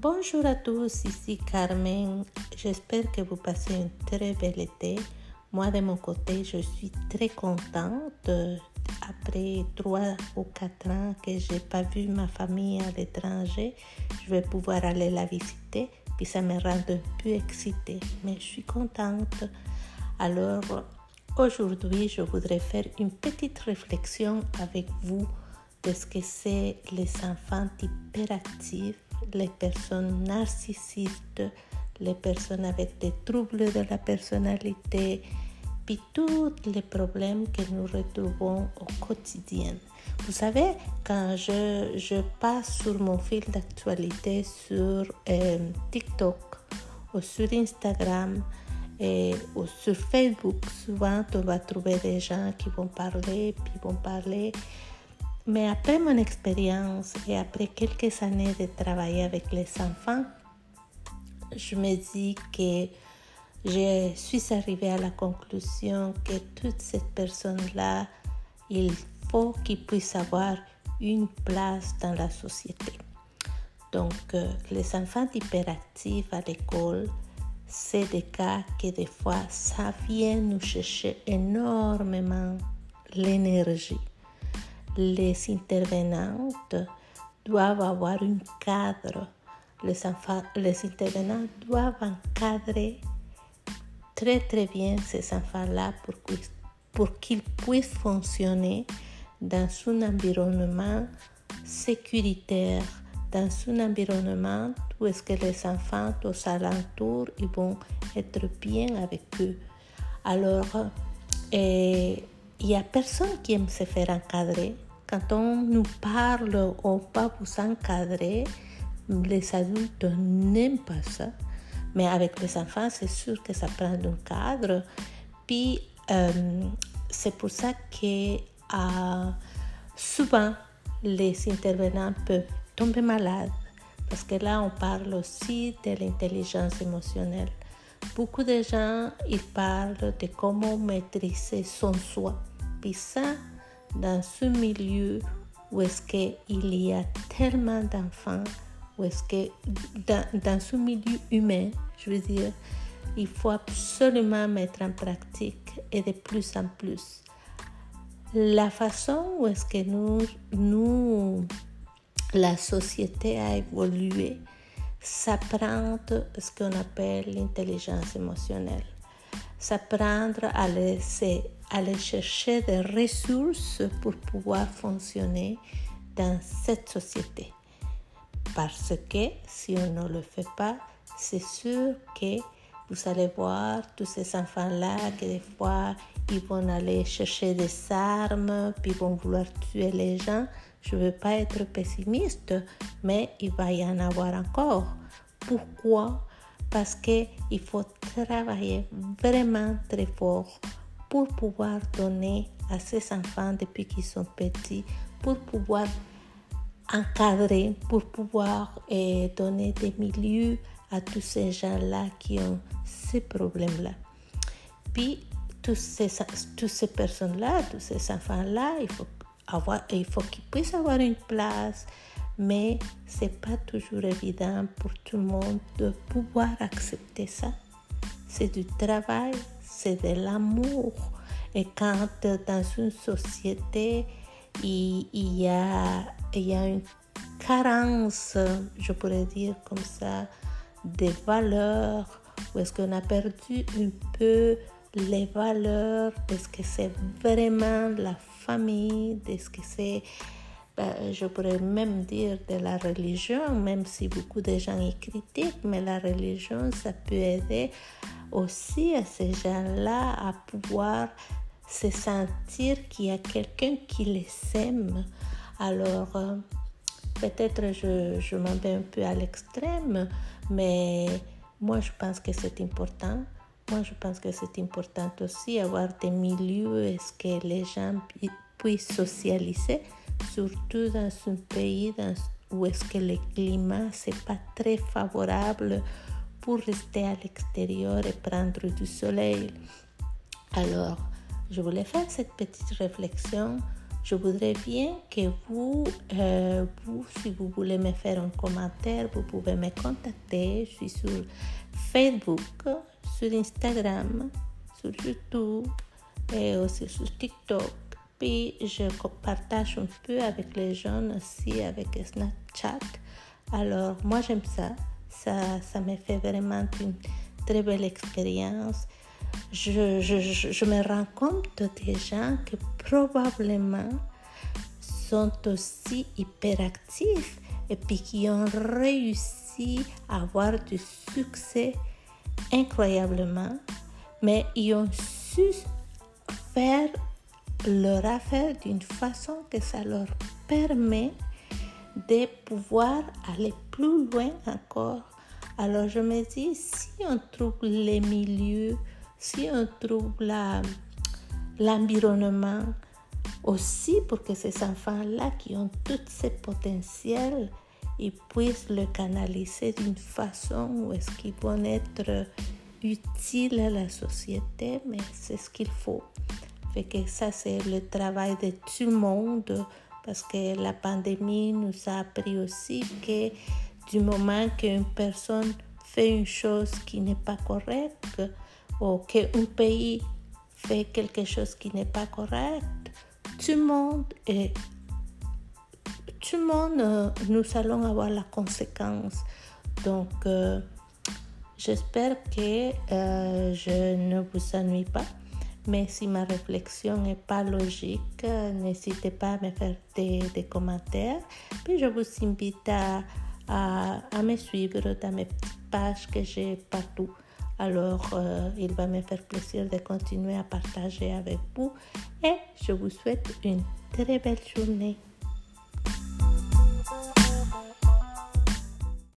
Bonjour à tous, ici Carmen. J'espère que vous passez un très bel été. Moi, de mon côté, je suis très contente. Après trois ou quatre ans que j'ai pas vu ma famille à l'étranger, je vais pouvoir aller la visiter. Puis ça me rend un peu excitée, mais je suis contente. Alors, aujourd'hui, je voudrais faire une petite réflexion avec vous de ce que c'est les enfants hyperactifs les personnes narcissistes, les personnes avec des troubles de la personnalité, puis tous les problèmes que nous retrouvons au quotidien. Vous savez, quand je, passe sur mon fil d'actualité sur euh, TikTok ou sur Instagram et, sur Facebook, souvent on va trouver des gens qui vont parler, puis vont parler mais après mon expérience et après quelques années de travailler avec les enfants, je me dis que je suis arrivée à la conclusion que toutes ces personnes-là, il faut qu'ils puissent avoir une place dans la société. Donc, euh, les enfants hyperactifs à l'école, c'est des cas que des fois, ça vient nous chercher énormément l'énergie les intervenantes doivent avoir un cadre. Les, enfants, les intervenants doivent encadrer très très bien ces enfants-là pour, qu'ils puissent fonctionner dans un environnement sécuritaire, dans un environnement où est-ce que les enfants aux alentours ils vont être bien avec eux. Alors, il n'y a personne qui aime se faire encadrer. Quand on nous parle, on va vous encadrer. Les adultes n'aiment pas ça. Mais avec les enfants, c'est sûr que ça prend un cadre. Puis, euh, c'est pour ça que euh, souvent, les intervenants peuvent tomber malades. Parce que là, on parle aussi de l'intelligence émotionnelle. Beaucoup de gens, ils parlent de comment maîtriser son soi. Puis ça, dans ce milieu où est-ce qu'il y a tellement d'enfants, où est-ce que dans, dans, ce milieu humain, je veux dire, il faut absolument mettre en pratique et de plus en plus. La façon où est-ce que nous, nous, la société a évolué, s'apprend ce qu'on appelle l'intelligence émotionnelle s'apprendre à aller chercher des ressources pour pouvoir fonctionner dans cette société. Parce que si on ne le fait pas, c'est sûr que vous allez voir tous ces enfants-là que des fois ils vont aller chercher des armes, puis ils vont vouloir tuer les gens. Je ne veux pas être pessimiste, mais il va y en avoir encore. Pourquoi parce qu'il faut travailler vraiment très fort pour pouvoir donner à ces enfants depuis qu'ils sont petits, pour pouvoir encadrer, pour pouvoir eh, donner des milieux à tous ces gens-là qui ont ces problèmes-là. Puis, toutes ces, personnes-là, tous ces enfants-là, il faut, il faut qu'ils puissent avoir une place, mais c'est pas toujours évident pour tout le monde de pouvoir accepter ça. C'est du travail, c'est de l'amour. Et quand dans une société, il, y a, il y a une carence, je pourrais dire comme ça, des valeurs, où est-ce qu'on a perdu un peu les valeurs? De ce que c'est vraiment la famille, de ce que c'est ben, je pourrais même dire de la religion, même si beaucoup de gens y critiquent, mais la religion, ça peut aider aussi à ces gens-là à pouvoir se sentir qu'il y a quelqu'un qui les aime. Alors, euh, peut-être je, m'en vais un peu à l'extrême, mais moi je pense que c'est important. Moi je pense que c'est important aussi avoir des milieux où ce que les gens puissent socialiser? Surtout dans un pays où est-ce que le climat c'est pas très favorable pour rester à l'extérieur et prendre du soleil. Alors, je voulais faire cette petite réflexion je voudrais bien que vous, euh, vous, si vous voulez me faire un commentaire, vous pouvez me contacter. Je suis sur Facebook, sur Instagram, sur YouTube et aussi sur TikTok. Puis je partage un peu avec les jeunes aussi, avec Snapchat. Alors moi j'aime ça. ça. Ça me fait vraiment une très belle expérience. Je, je, je, me rends compte des gens qui probablement sont aussi hyperactifs et puis qui ont réussi à avoir du succès incroyablement, mais ils ont su faire leur affaire d'une façon que ça leur permet de pouvoir aller plus loin encore. Alors je me dis, si on trouve les milieux, si on trouve l'environnement aussi pour que ces enfants-là qui ont tous ces potentiels, ils puissent le canaliser d'une façon où est-ce qu'ils vont être utiles à la société, mais c'est ce qu'il faut. Fait que ça, c'est le travail de tout le monde parce que la pandémie nous a appris aussi que du moment qu'une personne fait une chose qui n'est pas correcte ou qu'un pays fait quelque chose qui n'est pas correct, tout le monde est tout le monde, euh, nous allons avoir la conséquence. Donc, euh, j'espère que euh, je ne vous ennuie pas. Mais si ma réflexion n'est pas logique, n'hésitez pas à me faire des, commentaires. Puis je vous invite à, à, me suivre dans mes pages que j'ai partout. Alors, il va me faire plaisir de continuer à partager avec vous et je vous souhaite une très belle journée.